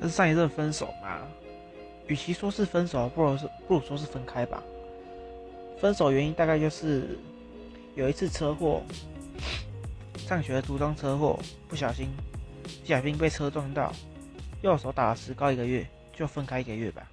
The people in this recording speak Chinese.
这是上一任分手嘛与其说是分手不如说不如说是分开吧。分手原因大概就是有一次车祸上学途中车祸不小心不小心被车撞到右手打了石膏一个月就分开一个月吧